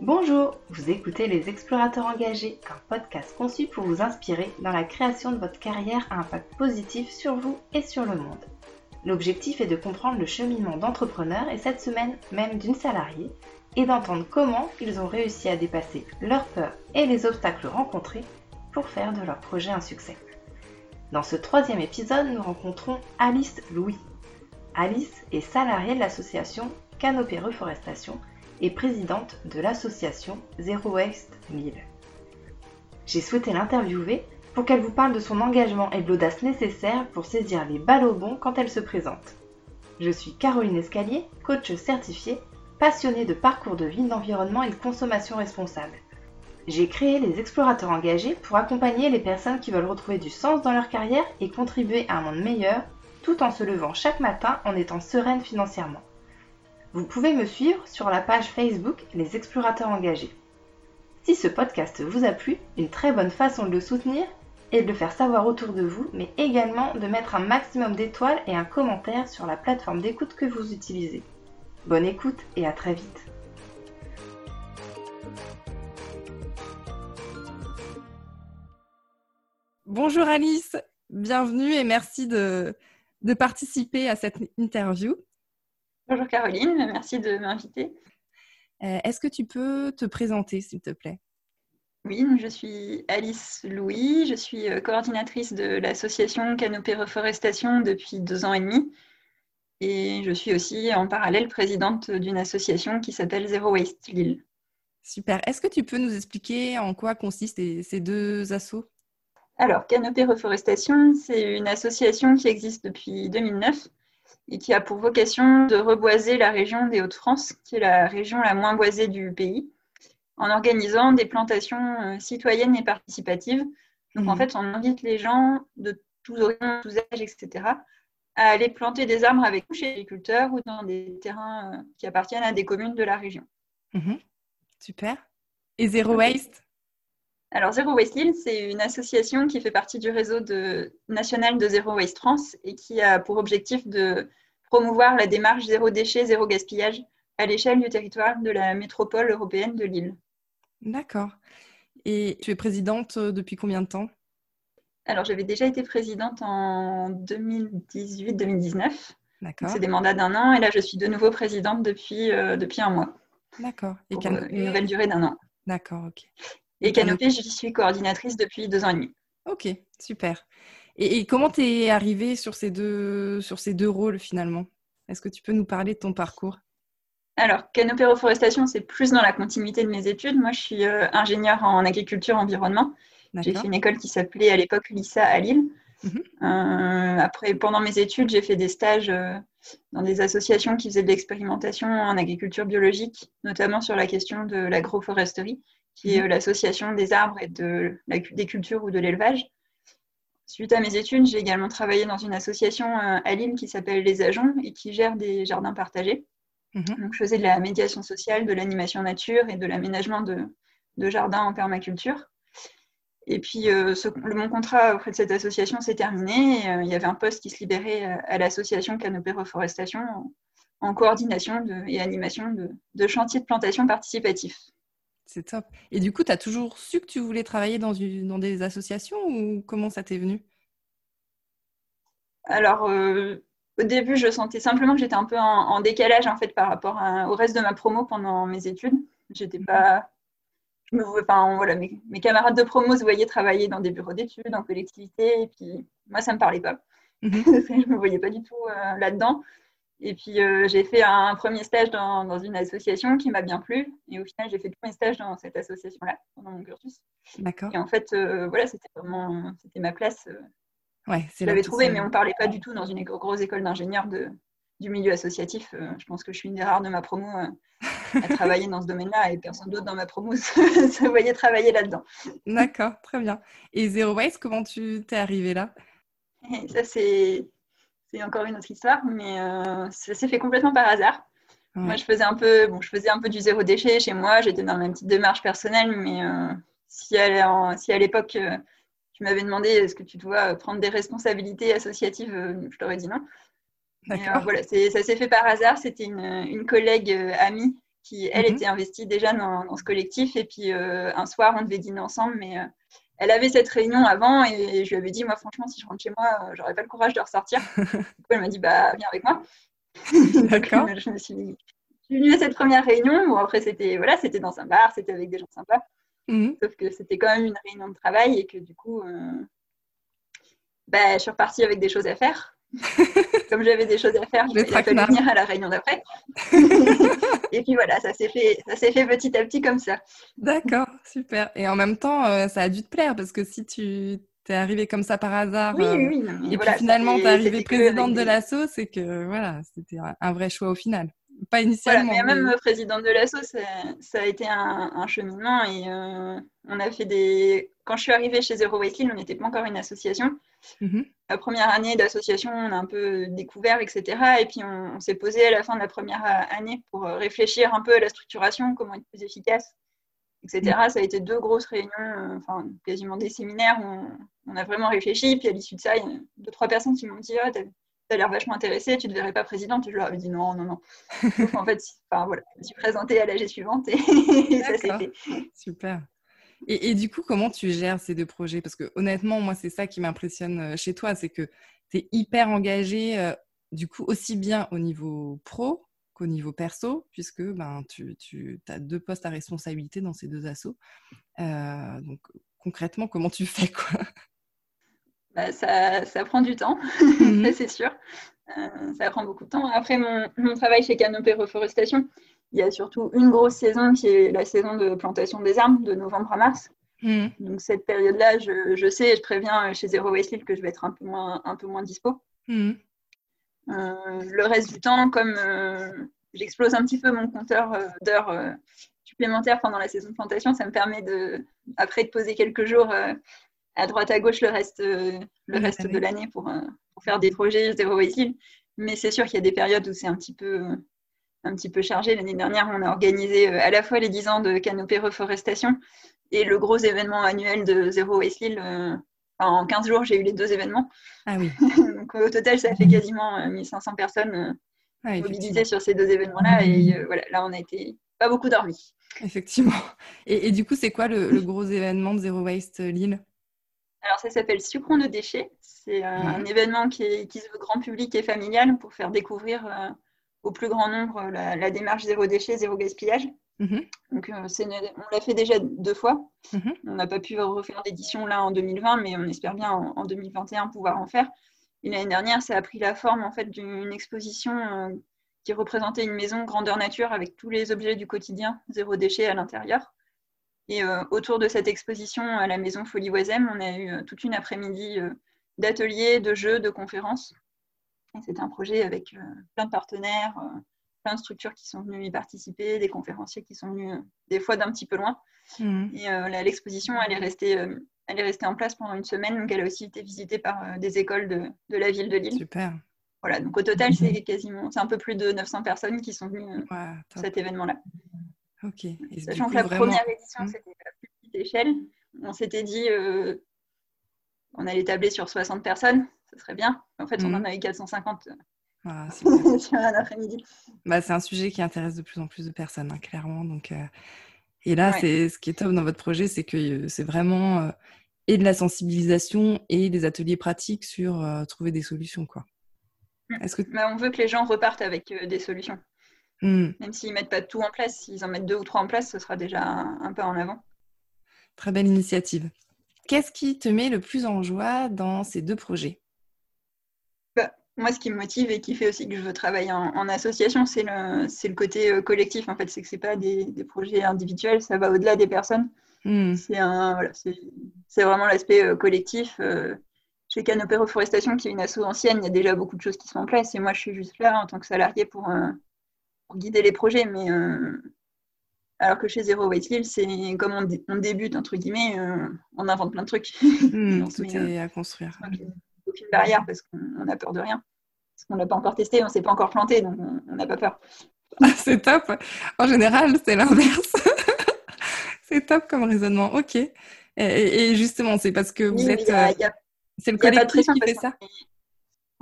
Bonjour, vous écoutez Les Explorateurs Engagés, un podcast conçu pour vous inspirer dans la création de votre carrière à impact positif sur vous et sur le monde. L'objectif est de comprendre le cheminement d'entrepreneurs et cette semaine même d'une salariée et d'entendre comment ils ont réussi à dépasser leurs peurs et les obstacles rencontrés pour faire de leur projet un succès. Dans ce troisième épisode, nous rencontrons Alice Louis. Alice est salariée de l'association Canopée Reforestation et présidente de l'association Zero Waste 1000. J'ai souhaité l'interviewer pour qu'elle vous parle de son engagement et de l'audace nécessaire pour saisir les balles au bon quand elle se présente. Je suis Caroline Escalier, coach certifiée, passionnée de parcours de vie, d'environnement et de consommation responsable. J'ai créé les explorateurs engagés pour accompagner les personnes qui veulent retrouver du sens dans leur carrière et contribuer à un monde meilleur tout en se levant chaque matin en étant sereine financièrement. Vous pouvez me suivre sur la page Facebook Les Explorateurs Engagés. Si ce podcast vous a plu, une très bonne façon de le soutenir est de le faire savoir autour de vous, mais également de mettre un maximum d'étoiles et un commentaire sur la plateforme d'écoute que vous utilisez. Bonne écoute et à très vite. Bonjour Alice, bienvenue et merci de, de participer à cette interview. Bonjour Caroline, merci de m'inviter. Euh, est-ce que tu peux te présenter, s'il te plaît? Oui, je suis Alice Louis, je suis euh, coordinatrice de l'association Canopée Reforestation depuis deux ans et demi. Et je suis aussi en parallèle présidente d'une association qui s'appelle Zero Waste Lille. Super. Est-ce que tu peux nous expliquer en quoi consistent ces deux assos? Alors, Canopée Reforestation, c'est une association qui existe depuis 2009 et qui a pour vocation de reboiser la région des Hauts-de-France, qui est la région la moins boisée du pays, en organisant des plantations euh, citoyennes et participatives. Donc, en mmh. fait, on invite les gens de tous horizons, tous âges, etc., à aller planter des arbres avec nous chez les agriculteurs ou dans des terrains euh, qui appartiennent à des communes de la région. Mmh. Super. Et Zero Waste? Alors, Zero Waste Lille, c'est une association qui fait partie du réseau de, national de Zero Waste France et qui a pour objectif de promouvoir la démarche zéro déchet, zéro gaspillage à l'échelle du territoire de la métropole européenne de Lille. D'accord. Et tu es présidente euh, depuis combien de temps? Alors, j'avais déjà été présidente en 2018-2019. D'accord. C'est des mandats d'un an et là, je suis de nouveau présidente depuis, euh, depuis un mois. D'accord. Et pour euh, une nouvelle durée d'un an. D'accord, ok. Et Canopée, j'y suis coordinatrice depuis deux ans et demi. Ok, super. Et, comment tu es arrivée sur ces, deux, sur ces deux rôles finalement? Est-ce que tu peux nous parler de ton parcours? Alors, Canopée Reforestation, c'est plus dans la continuité de mes études. Moi, je suis euh, ingénieure en agriculture environnement. J'ai fait une école qui s'appelait à l'époque LISA à Lille. Mhm. Euh, après, pendant mes études, j'ai fait des stages euh, dans des associations qui faisaient de l'expérimentation en agriculture biologique, notamment sur la question de l'agroforesterie qui est mhm. l'association des arbres et de la, des cultures ou de l'élevage. Suite à mes études, j'ai également travaillé dans une association euh, à Lille qui s'appelle Les Agents et qui gère des jardins partagés. Mhm. Donc, je faisais de la médiation sociale, de l'animation nature et de l'aménagement de, de, jardins en permaculture. Et puis, euh, mon contrat auprès de cette association s'est terminé. Euh, il y avait un poste qui se libérait à l'association Canopée Reforestation en, en coordination de, et animation de, de chantiers de plantation participatifs. C'est top. Et du coup, tu as toujours su que tu voulais travailler dans, une, dans des associations ou comment ça t'est venu? Alors, euh, au début, je sentais simplement que j'étais un peu en, décalage en fait par rapport au reste de ma promo pendant mes études. J'étais mhm. pas. Je me, enfin, voilà, mes, camarades de promo se voyaient travailler dans des bureaux d'études, en collectivité, et puis moi, ça ne me parlait pas. Mhm. je ne me voyais pas du tout euh, là-dedans. Et puis, euh, j'ai fait un premier stage dans, dans une association qui m'a bien plu. Et au final, j'ai fait tous mes stages dans cette association-là, pendant mon cursus. D'accord. Et en fait, euh, voilà, c'était vraiment c'était ma place. Euh. ouais, je l'avais trouvé, mais on ne parlait pas du tout dans une grosse école d'ingénieurs du milieu associatif. je pense que je suis une des rares de ma promo à travailler dans ce domaine-là et personne d'autre dans ma promo se voyait travailler là-dedans. D'accord, très bien. Et Zero Waste, comment tu t'es arrivé là? Ça, c'est c'est encore une autre histoire, mais euh, ça s'est fait complètement par hasard. Moi, je faisais un peu, bon, je faisais un peu du zéro déchet chez moi. J'étais dans ma petite démarche personnelle, mais euh, si, à, si, à, l'époque euh, tu m'avais demandé est-ce que tu dois prendre des responsabilités associatives, je t'aurais dit non. voilà, ça s'est fait par hasard. C'était une, collègue amie qui, elle, mhm. était investie déjà dans, ce collectif. Et puis, un soir, on devait dîner ensemble, mais elle avait cette réunion avant et je lui avais dit, moi, franchement, si je rentre chez moi, j'aurais pas le courage de ressortir. du coup, elle m'a dit, bah, viens avec moi. D'accord. je me suis venue à cette première réunion. Bon, après, c'était voilà, c'était dans un bar, c'était avec des gens sympas. Mhm. Sauf que c'était quand même une réunion de travail et que du coup, euh, bah, je suis repartie avec des choses à faire. Comme j'avais des choses à faire, je vais venir à la réunion d'après. et puis voilà, ça s'est fait, ça s'est fait petit à petit comme ça. D'accord, super. Et en même temps, euh, ça a dû te plaire parce que si tu t'es arrivée comme ça par hasard oui, euh, oui, et puis finalement t'es arrivée présidente de l'assaut, c'est que voilà, c'était un vrai choix au final pas initialement. mais même présidente de l'asso, ça, a été un, cheminement et euh, on a fait des. Quand je suis arrivée chez Zero Waste on n'était pas encore une association. Mhm. La première année d'association, on a un peu découvert, etc. Et puis on, s'est posé à la fin de la première année pour réfléchir un peu à la structuration, comment être plus efficace, etc. Mhm. Ça a été deux grosses réunions, euh, enfin quasiment des séminaires où on, a vraiment réfléchi. Puis à l'issue de ça, il y a deux, trois personnes qui m'ont dit ah, tu l'air vachement intéressé, tu ne devrais pas présidente. Je leur avais dit non, non, non. en fait, enfin, voilà, je me suis présentée à l'AG suivante et, ça s'est fait. Super. Et, du coup, comment tu gères ces deux projets? Parce que honnêtement, moi, c'est ça qui m'impressionne euh, chez toi, c'est que tu es hyper engagé, euh, du coup, aussi bien au niveau pro qu'au niveau perso, puisque ben, tu, tu as deux postes à responsabilité dans ces deux assos. Euh, donc, concrètement, comment tu fais quoi? Bah, ça, ça, prend du temps, mhm. c'est sûr. Euh, ça prend beaucoup de temps. Après mon, mon, travail chez Canopée Reforestation, il y a surtout une grosse saison qui est la saison de plantation des arbres de novembre à mars. Mhm. Donc cette période-là, je, je, sais, je préviens chez Zero Waste que je vais être un peu moins, un peu moins dispo. Mhm. Euh, le reste du temps, comme euh, j'explose un petit peu mon compteur d'heures supplémentaires pendant la saison de plantation, ça me permet de, après de poser quelques jours à droite à gauche le reste, euh, le reste de l'année pour, euh, pour, faire des projets zéro waste Mais c'est sûr qu'il y a des périodes où c'est un petit peu euh, un petit peu chargé. L'année dernière, on a organisé à la fois les 10 ans de Canopée Reforestation et le gros événement annuel de Zéro Waste en 15 jours, j'ai eu les deux événements. Ah oui. Donc au total, ça fait quasiment 1500 personnes mobilisées sur ces deux événements-là. Et voilà, là, on a été pas beaucoup dormi. Effectivement. Et, du coup, c'est quoi le, le, gros événement de Zero Waste Lille? Alors, ça s'appelle Sucron de déchets. C'est euh, mhm. un événement qui, se veut grand public et familial pour faire découvrir euh, au plus grand nombre euh, la, démarche zéro déchet, zéro gaspillage. Mhm. Donc, on l'a fait déjà deux fois. Mhm. On n'a pas pu refaire d'édition là en 2020, mais on espère bien en, 2021 pouvoir en faire. Et l'année dernière, ça a pris la forme en fait d'une exposition qui représentait une maison grandeur nature avec tous les objets du quotidien, zéro déchet à l'intérieur. Et euh, autour de cette exposition à la maison Folie Oisem, on a eu euh, toute une après-midi euh, d'ateliers, de jeux, de conférences. C'était un projet avec plein de partenaires, plein de structures qui sont venues y participer, des conférenciers qui sont venus des fois d'un petit peu loin. Mmh. Et l'exposition, elle, est restée, elle est restée en place pendant une semaine, donc elle a aussi été visitée par des écoles de, de, la ville de Lille. Super. Voilà, donc au total, c'est quasiment, c'est un peu plus de 900 personnes qui sont venues à cet événement-là. Ok. Sachant que la première édition, hmm. c'était à plus petite échelle. On s'était dit, euh, on allait tabler sur 60 personnes, ce serait bien. En fait, on hmm. en a eu 450 ah, sur un après-midi. Bah, c'est un sujet qui intéresse de plus en plus de personnes, hein, clairement. Donc, euh, Et là, c'est ce qui est top dans votre projet, c'est que euh, c'est vraiment et de la sensibilisation et des ateliers pratiques sur trouver des solutions. Quoi. Que... Bah, on veut que les gens repartent avec des solutions. Hmm. Même s'ils ne mettent pas tout en place, s'ils en mettent deux ou trois en place, ce sera déjà un, pas en avant. Très belle initiative. Qu'est-ce qui te met le plus en joie dans ces deux projets? Bah, Moi, ce qui me motive et qui fait aussi que je veux travailler en, association, c'est le, le, côté euh, collectif. En fait, c'est que ce pas des, des, projets individuels, ça va au-delà des personnes. Hmm. C'est voilà, vraiment l'aspect euh, collectif. Euh, chez Canopé Reforestation, qui est une asso ancienne, il y a déjà beaucoup de choses qui sont en place. Et moi, je suis juste là en tant que salarié pour, guider les projets, mais euh, alors que chez Zero Waste Hill, c'est comme on, débute, entre guillemets, euh, on invente plein de trucs. Tout est à construire. Aucune barrière parce qu'on a peur de rien. Parce qu'on l'a pas encore testé, on s'est pas encore planté, donc on n'a pas peur. Ah, c'est top. En général, c'est l'inverse. c'est top comme raisonnement. Ok. Et, justement, c'est parce que vous êtes. Euh, c'est le collectif qui fait ça?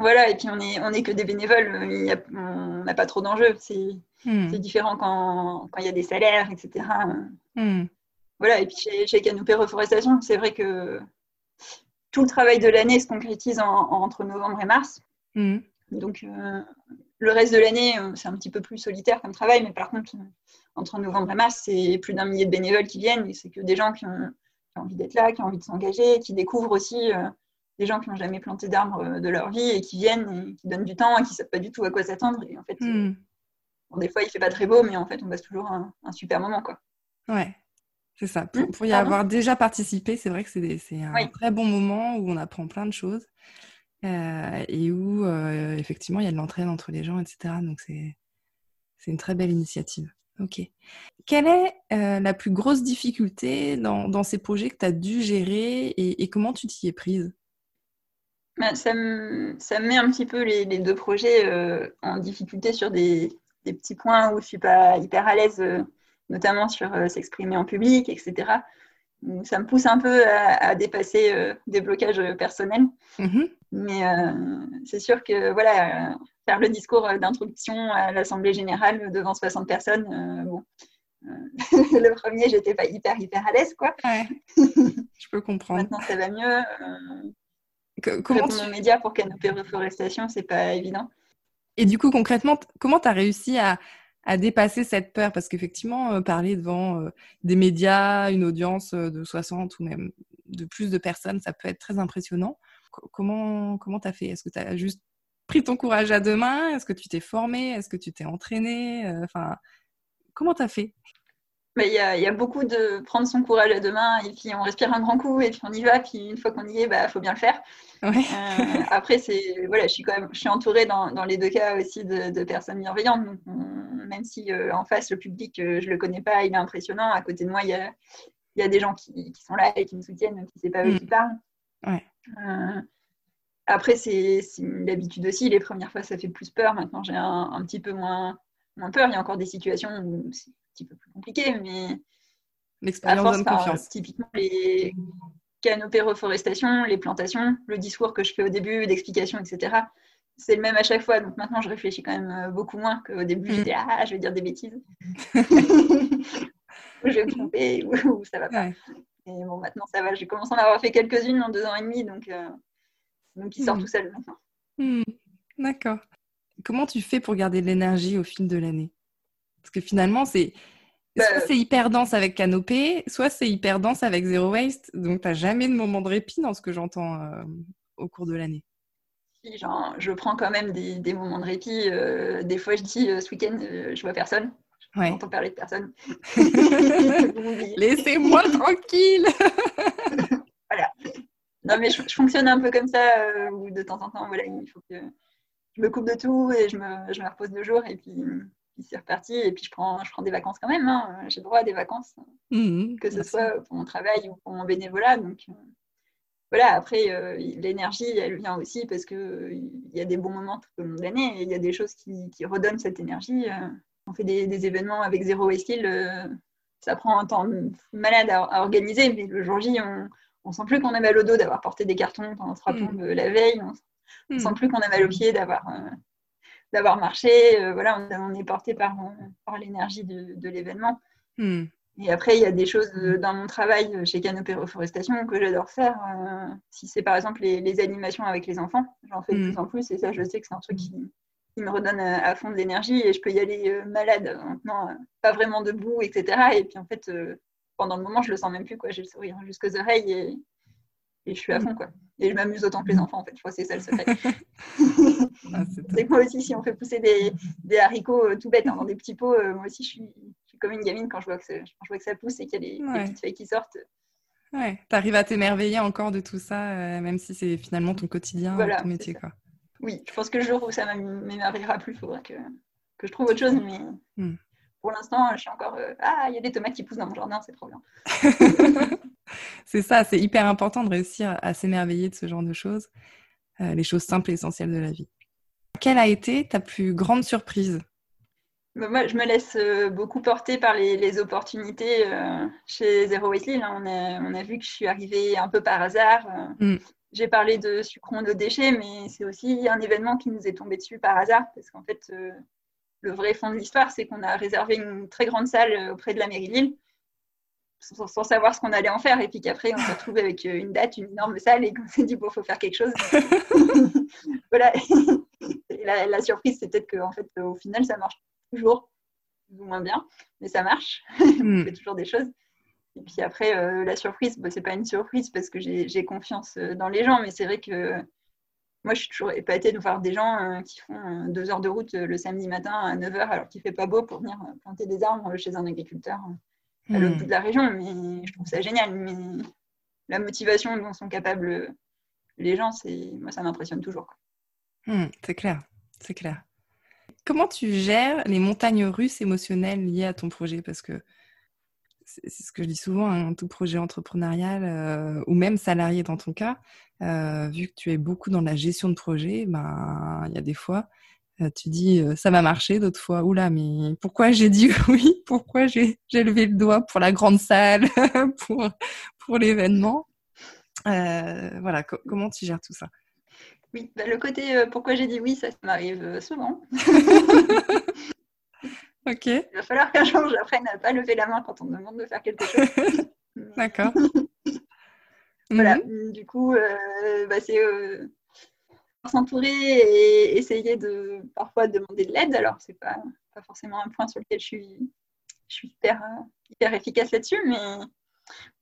Voilà, et puis on est, on est que des bénévoles, on n'a pas trop d'enjeux. C'est hmm. différent quand il y a des salaires, etc. Hmm. Voilà, et puis chez, chez Canopée Reforestation, c'est vrai que tout le travail de l'année se concrétise entre novembre et mars. Hmm. Donc, euh, le reste de l'année, euh, c'est un petit peu plus solitaire comme travail, mais par contre, entre novembre et mars, c'est plus d'un millier de bénévoles qui viennent, et c'est que des gens qui ont, envie d'être là, qui ont envie de s'engager, qui découvrent aussi euh, des gens qui n'ont jamais planté d'arbres euh, de leur vie et qui viennent et qui donnent du temps et qui ne savent pas du tout à quoi s'attendre. Et en fait, hmm. des fois, il ne fait pas très beau, mais en fait, on passe toujours un, super moment. Quoi. Ouais, c'est ça. Pour, y avoir déjà participé, c'est vrai que c'est un très bon moment où on apprend plein de choses euh, et où, euh, effectivement, il y a de l'entraide entre les gens, etc. Donc, c'est une très belle initiative. Ok. Quelle est la plus grosse difficulté dans, ces projets que tu as dû gérer et comment tu t'y es prise? Bah, ça, me, ça, met un petit peu les, deux projets euh, en difficulté sur des, petits points où je ne suis pas hyper à l'aise, euh, notamment sur euh, s'exprimer en public, etc. ça me pousse un peu à, dépasser des blocages personnels. Mm-hmm. Mais c'est sûr que voilà, faire le discours d'introduction à l'Assemblée générale devant 60 personnes, bon, le premier, j'étais pas hyper, hyper à l'aise, quoi. je peux comprendre. Maintenant, ça va mieux comment tu... aux médias pour Canopée Reforestation, c'est pas évident. Et du coup, concrètement, comment tu as réussi à, dépasser cette peur? Parce qu'effectivement, euh, parler devant euh, des médias, une audience euh, de 60 ou même de plus de personnes, ça peut être très impressionnant. comment comment tu as fait? Est-ce que tu as juste pris ton courage à deux mains? Est-ce que tu t'es formé Est-ce que tu t'es entraîné Enfin, comment tu as fait? Il y, a, beaucoup de prendre son courage à deux mains et puis on respire un grand coup et puis on y va. Puis une fois qu'on y est, il bah, faut bien le faire. Euh, après, c'est voilà, je suis quand même, je suis entourée dans, dans les deux cas aussi de, personnes bienveillantes. Donc, même si euh, en face le public, euh, je le connais pas, il est impressionnant. À côté de moi, il y a, y a, des gens qui, qui, sont là et qui me soutiennent, même si c'est pas eux mm. qui parlent. après, c'est l'habitude aussi. Les premières fois, ça fait plus peur. Maintenant, j'ai un, un, petit peu moins, moins peur. Il y a encore des situations où petit peu plus compliqué, mais l'expérience donne confiance. typiquement, les canopées reforestation, les plantations, le discours que je fais au début, d'explication, etc. C'est le même à chaque fois. Donc maintenant, je réfléchis quand même euh, beaucoup moins qu'au début. Mm. J'étais ah, je vais dire des bêtises. je vais me tromper ou, ça va pas. Et bon, maintenant, ça va. J'ai commencé à en avoir fait quelques-unes en deux ans et demi, donc, euh, donc il sort mm. tout seul maintenant. Mm. D'accord. Comment tu fais pour garder de l'énergie au fil de l'année? Parce que finalement, c'est soit bah, c'est hyper dense avec Canopée, soit c'est hyper dense avec Zero Waste. Donc, tu n'as jamais de moment de répit dans ce que j'entends euh, au cours de l'année. Genre, je prends quand même des, moments de répit. Euh, des fois, je dis euh, ce week-end, je vois personne. Je n'entends parler de personne. Laissez-moi tranquille. voilà. Non, mais je, fonctionne un peu comme ça, où de temps en temps, voilà, il faut que je me coupe de tout et je me, je me repose deux jours. Et puis, c'est reparti. Et puis je prends, je prends des vacances quand même. Hein. J'ai droit à des vacances, mmh, que ce soit pour mon travail ou pour mon bénévolat. Donc euh, voilà, après, euh, l'énergie, elle vient aussi parce qu'il euh, il y a des bons moments tout au long de l'année et il y a des choses qui, qui redonnent cette énergie. on fait des, événements avec Zéro Waste ça prend un temps malade à, organiser, mais le jour J, on, on sent plus qu'on a mal au dos d'avoir porté des cartons pendant trois mmh. la veille. On, ne mmh. sent plus qu'on a mal aux pieds d'avoir d'avoir marché. Euh, voilà, on, est porté par, par l'énergie de, l'événement. Hmm. Et après, il y a des choses euh, dans mon travail euh, chez Canopée Reforestation que j'adore faire. si c'est par exemple les, animations avec les enfants, j'en fais de hmm. plus en plus et ça, je sais que c'est un truc qui, qui, me redonne à, fond de l'énergie et je peux y aller malade, maintenant, pas vraiment debout, etc. Et puis en fait, pendant le moment, je le sens même plus. J'ai le sourire jusqu'aux oreilles et, et je suis à mm. fond quoi. Et je m'amuse autant que les enfants en fait. Je crois que c'est ça le secret. Ah, c'est moi aussi si on fait pousser des, des haricots euh, tout bêtes hein, dans des petits pots, euh, moi aussi je suis, je suis, comme une gamine quand je vois que, quand je vois que ça pousse et qu'il y a des, petites feuilles qui sortent. Ouais, tu arrives à t'émerveiller encore de tout ça, euh, même si c'est finalement ton quotidien, ton métier quoi. Oui, je pense que le jour où ça m'émerveillera plus, il faudra que, que, je trouve autre chose, mais mm. Pour l'instant, je suis encore ah, il y a des tomates qui poussent dans mon jardin, c'est trop bien. c'est ça, c'est hyper important de réussir à s'émerveiller de ce genre de choses, euh, les choses simples et essentielles de la vie. Quelle a été ta plus grande surprise? Bah, moi, je me laisse euh, beaucoup porter par les, opportunités euh, chez Zero Waste on, a, on, a, vu que je suis arrivée un peu par hasard. Mm. j'ai parlé de sucrons de déchets, mais c'est aussi un événement qui nous est tombé dessus par hasard, parce qu'en fait, euh, le vrai fond de l'histoire, c'est qu'on a réservé une très grande salle euh, auprès de la mairie de Lille, sans, savoir ce qu'on allait en faire, et puis qu'après, on s'est retrouvé avec euh, une date, une énorme salle, et qu'on s'est dit, bon, il faut faire quelque chose. voilà. la, surprise, c'est peut-être qu'en fait, au final, ça marche toujours, plus ou moins bien, mais ça marche. on hmm. fait toujours des choses. Et puis après, euh, la surprise, bah, c'est pas une surprise parce que j'ai confiance dans les gens, mais c'est vrai que moi, je suis toujours épatée de voir des gens euh, qui font deux heures de route le samedi matin à 9h alors qu'il fait pas beau pour venir planter des arbres chez un agriculteur à l'autre hmm. bout de la région. Mais je trouve ça génial. Mais la motivation dont sont capables les gens, moi, ça m'impressionne toujours. Hmm, c'est clair, c'est clair. Comment tu gères les montagnes russes émotionnelles liées à ton projet? Parce que c'est ce que je dis souvent, un tout projet entrepreneurial euh, ou même salarié dans ton cas, euh, vu que tu es beaucoup dans la gestion de projet, ben il y a des fois, euh, tu dis ça va marcher, d'autres fois, oula, mais pourquoi j'ai dit oui? Pourquoi j'ai levé le doigt pour la grande salle, pour, pour l'événement? Voilà, comment tu gères tout ça? Oui, bah, le côté pourquoi j'ai dit oui, ça m'arrive souvent. Il va falloir qu'un jour j'apprenne à ne pas lever la main quand on me demande de faire quelque chose. D'accord. voilà, mhm. du coup, euh, bah, c'est euh, s'entourer et essayer de parfois demander de l'aide. Alors, c'est pas, pas forcément un point sur lequel je suis, je suis hyper, hyper efficace là-dessus, mais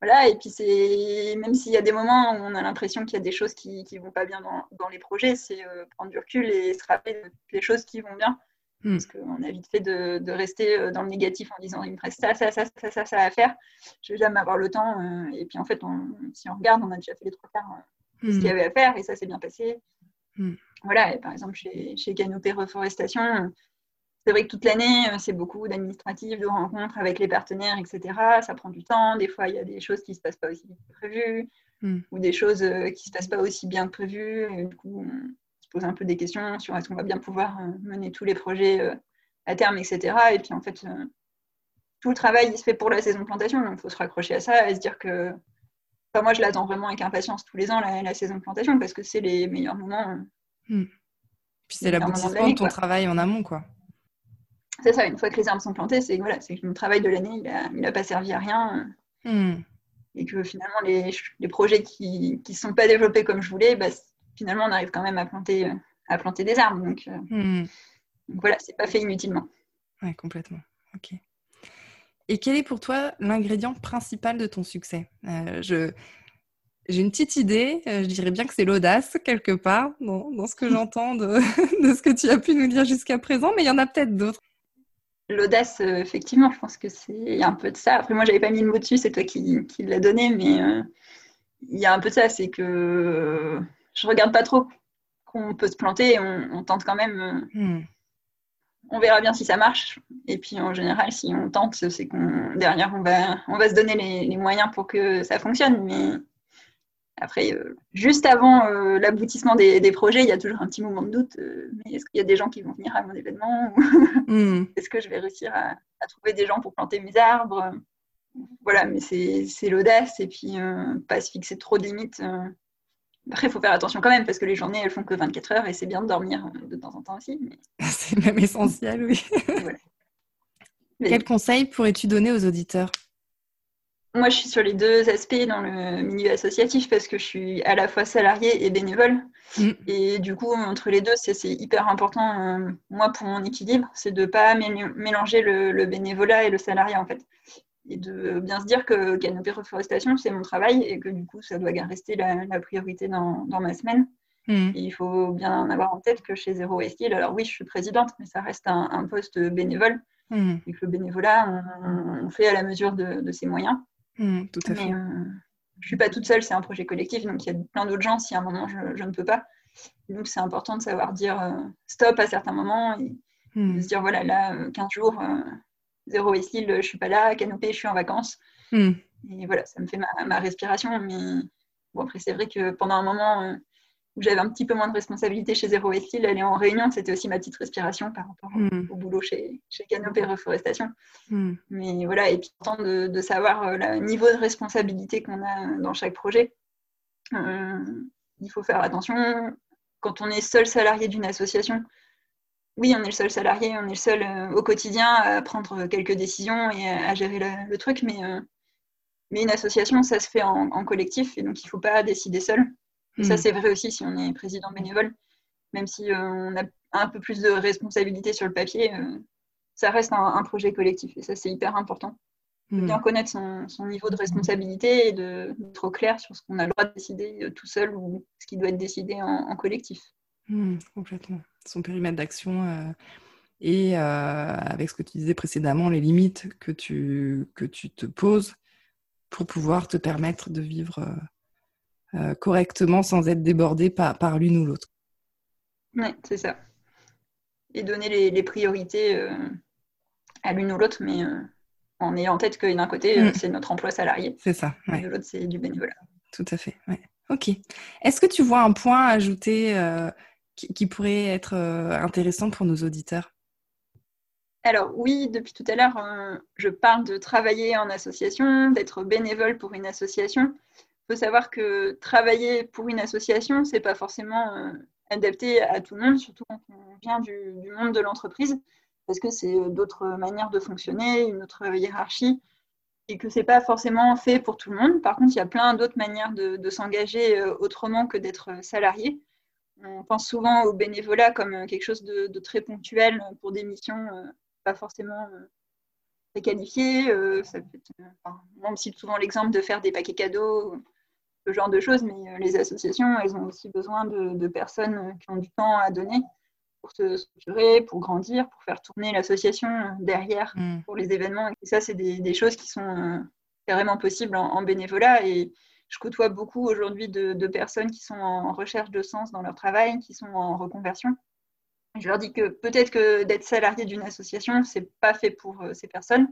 voilà. Et puis, c'est même s'il y a des moments où on a l'impression qu'il y a des choses qui ne vont pas bien dans, dans les projets, c'est euh, prendre du recul et se rappeler des choses qui vont bien. Hmm. Parce qu'on a vite fait de, rester euh, dans le négatif en disant il me reste ça, ça, ça, ça, ça, ça à faire. Je vais jamais avoir le temps. Euh, et puis en fait, si on regarde, on a déjà fait les trois quarts euh, de ce qu'il y hmm. avait à faire et ça s'est bien passé. Hmm. Voilà, et par exemple, chez, chez Canopée Reforestation, c'est vrai que toute l'année, c'est beaucoup d'administratifs, de rencontres avec les partenaires, etc. Ça prend du temps. Des fois, il y a des choses qui ne se passent pas aussi vite que prévu ou des choses qui ne se passent pas aussi bien que prévu. Et du coup, pose un peu des questions sur est-ce qu'on va bien pouvoir euh, mener tous les projets euh, à terme, etc. Et puis en fait, euh, tout le travail il se fait pour la saison de plantation, donc il faut se raccrocher à ça et se dire que enfin, moi je l'attends vraiment avec impatience tous les ans, la, saison de plantation, parce que c'est les meilleurs moments. Hmm. Puis c'est l'aboutissement de ton travail en amont, quoi. C'est ça, une fois que les arbres sont plantés, c'est voilà, que mon travail de l'année, il n'a pas servi à rien. Hmm. Et que finalement, les, les projets qui ne sont pas développés comme je voulais, bah, finalement, on arrive quand même à planter, euh, à planter des arbres. Donc, hmm. donc voilà, c'est pas fait inutilement. Oui, complètement. Ok. Et quel est pour toi l'ingrédient principal de ton succès? Euh, je... J'ai une petite idée, je dirais bien que c'est l'audace quelque part dans, dans ce que j'entends de, de, ce que tu as pu nous dire jusqu'à présent, mais il y en a peut-être d'autres. L'audace, effectivement, je pense que c'est un peu de ça. Après, moi, j'avais pas mis le mot dessus, c'est toi qui, qui l'as donné, mais il y a un peu de ça, c'est que je regarde pas trop qu'on peut se planter, on, tente quand même. Euh, hmm. On verra bien si ça marche. Et puis en général, si on tente, c'est qu'on derrière on va, on va se donner les, moyens pour que ça fonctionne. Mais après, euh, juste avant euh, l'aboutissement des, projets, il y a toujours un petit moment de doute. mais est-ce qu'il y a des gens qui vont venir à mon événement hmm. Est-ce que je vais réussir à, trouver des gens pour planter mes arbres? Voilà, mais c'est l'audace et puis pas se fixer trop de limites. Après, il faut faire attention quand même parce que les journées, elles font que 24 heures et c'est bien de dormir euh, de temps en temps aussi. c'est même essentiel, oui. Quel conseil pourrais-tu donner aux auditeurs? Moi, je suis sur les deux aspects dans le milieu associatif parce que je suis à la fois salarié et bénévole. Mm. Et du coup, entre les deux, c'est hyper important, euh, moi, pour mon équilibre, c'est de ne pas mélanger le, le, bénévolat et le salariat, en fait et de bien se dire que canopée reforestation, c'est mon travail et que du coup, ça doit rester la, priorité dans, ma semaine. Hmm. il faut bien avoir en tête que chez Zero Waste alors oui, je suis présidente, mais ça reste un, poste bénévole. Hmm. Et que le bénévolat, on, fait à la mesure de, ses moyens. Tout à fait. Euh, je ne suis pas toute seule, c'est un projet collectif, donc il y a plein d'autres gens si à un moment je, ne peux pas. donc c'est important de savoir dire euh, stop à certains moments et de se dire voilà, là, 15 euh, jours, zéro ici, je suis pas là, canopée, je suis en vacances. Hmm. Et voilà, ça me fait ma, respiration. Mais bon, après, c'est vrai que pendant un moment euh, où j'avais un petit peu moins de responsabilité chez Zéro Style, aller en réunion, c'était aussi ma petite respiration par rapport au, hmm. boulot chez, chez Canopée Reforestation. Hmm. Mais voilà, et puis de, de savoir euh, le niveau de responsabilité qu'on a dans chaque projet. Euh, il faut faire attention. Quand on est seul salarié d'une association, oui, on est le seul salarié, on est le seul euh, au quotidien à prendre quelques décisions et à, gérer le, truc, mais, euh, mais une association, ça se fait en, collectif et donc il ne faut pas décider seul. Ça, hmm. c'est vrai aussi si on est président bénévole, même si euh, on a un peu plus de responsabilité sur le papier, ça reste un, projet collectif et ça, c'est hyper important. De bien hmm. connaître son, niveau de responsabilité et d'être au clair sur ce qu'on a le droit de décider tout seul ou ce qui doit être décidé en, collectif. Hmm, complètement son périmètre d'action euh, et euh, avec ce que tu disais précédemment, les limites que tu, que tu te poses pour pouvoir te permettre de vivre euh, correctement sans être débordé par, par l'une ou l'autre. Oui, c'est ça. Et donner les, priorités à l'une ou l'autre, mais en ayant en tête que d'un côté, mm. c'est notre emploi salarié. C'est ça. Et de l'autre, c'est du bénévolat. Tout à fait. Ouais. Ok. Est-ce que tu vois un point à ajouter qui, pourrait être euh, intéressant pour nos auditeurs? Alors oui, depuis tout à l'heure, euh, je parle de travailler en association, d'être bénévole pour une association. Il faut savoir que travailler pour une association, ce n'est pas forcément euh, adapté à tout le monde, surtout quand on vient du, monde de l'entreprise, parce que c'est d'autres manières de fonctionner, une autre hiérarchie, et que ce n'est pas forcément fait pour tout le monde. Par contre, il y a plein d'autres manières de s'engager autrement que d'être salarié. On pense souvent au bénévolat comme euh, quelque chose de, très ponctuel pour des missions euh, pas forcément euh, très qualifiées. on cite souvent l'exemple de faire des paquets cadeaux, ce genre de choses, mais les associations, elles ont aussi besoin de, personnes qui ont du temps à donner pour se structurer, pour grandir, pour faire tourner l'association derrière mm. pour les événements. Et ça, c'est des, choses qui sont carrément possibles en, en bénévolat. Et, je côtoie beaucoup aujourd'hui de, personnes qui sont en recherche de sens dans leur travail, qui sont en reconversion. Je leur dis que peut-être que d'être salarié d'une association, c'est pas fait pour euh, ces personnes.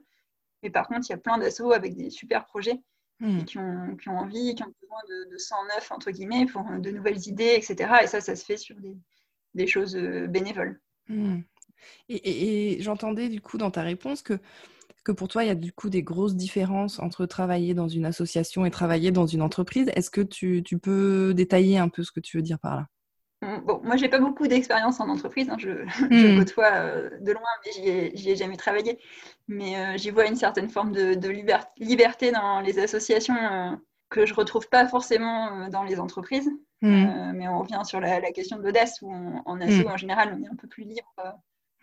Mais par contre, il y a plein d'assauts avec des super projets hmm. qui, ont, envie, qui ont besoin de, de 109, entre guillemets, pour euh, de nouvelles idées, etc. Et ça, ça se fait sur des, choses euh, bénévoles. Hmm. et j'entendais du coup dans ta réponse que que pour toi, il y a du coup des grosses différences entre travailler dans une association et travailler dans une entreprise. Est-ce que tu, peux détailler un peu ce que tu veux dire par là? Mmh, Bon, moi, j'ai pas beaucoup d'expérience en entreprise. Hein. Je, mmh. côtoie euh, de loin, mais j'y ai, ai, jamais travaillé. Mais euh, j'y vois une certaine forme de, liberté dans les associations euh, que je retrouve pas forcément dans les entreprises. Mmh. mais on revient sur la, question de l'audace, où en asso, en général, on est un peu plus libre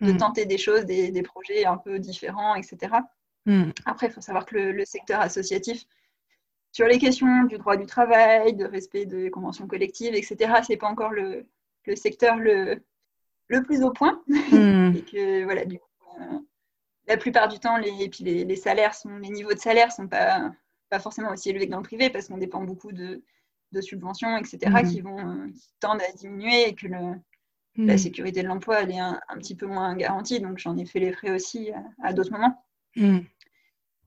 de hmm. tenter des choses, des, projets un peu différents, etc. Hmm. Après, il faut savoir que le, secteur associatif, sur les questions du droit du travail, de respect des conventions collectives, etc., c'est pas encore le, secteur le, le, plus au point. Hmm. et que, voilà, du coup, euh, la plupart du temps, les, puis les, salaires sont, les niveaux de salaire sont pas, pas forcément aussi élevés que dans le privé parce qu'on dépend beaucoup de, subventions, etc., qui vont euh, qui tendent à diminuer et que le, la hmm. sécurité de l'emploi, elle est un, petit peu moins garantie, donc j'en ai fait les frais aussi à, d'autres moments. Hmm.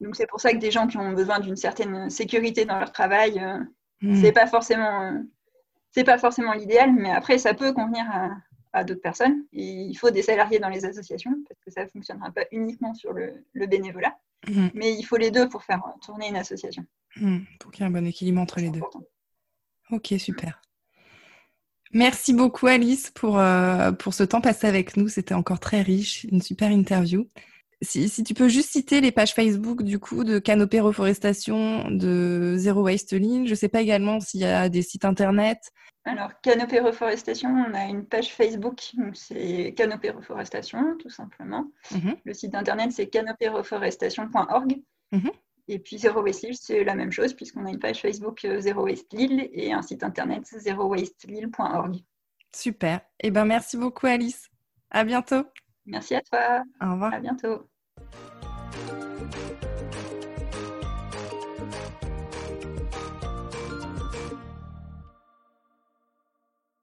Donc c'est pour ça que des gens qui ont besoin d'une certaine sécurité dans leur travail, euh, hmm. c'est pas forcément, euh, c'est pas forcément l'idéal, mais après ça peut convenir à, d'autres personnes. il faut des salariés dans les associations parce que ça ne fonctionnera pas uniquement sur le, bénévolat, mais il faut les deux pour faire tourner une association. pour qu'il y ait un bon équilibre entre les deux. Ok, super. Merci beaucoup Alice pour, euh, pour ce temps passé avec nous. C'était encore très riche, une super interview. Si, si, tu peux juste citer les pages Facebook du coup de Canopée Reforestation, de Zero Waste Line. Je ne sais pas également s'il y a des sites internet. Alors, Canopée Reforestation, on a une page Facebook, c'est Canopée Reforestation, tout simplement. Mhm. Le site internet, c'est canopéreforestation.org. Et puis Zero Waste Lille, c'est la même chose puisqu'on a une page Facebook euh, Zero Waste Lille et un site internet zerowastelille.org. Super. Eh ben merci beaucoup Alice. À bientôt. Merci à toi. Au revoir. À bientôt.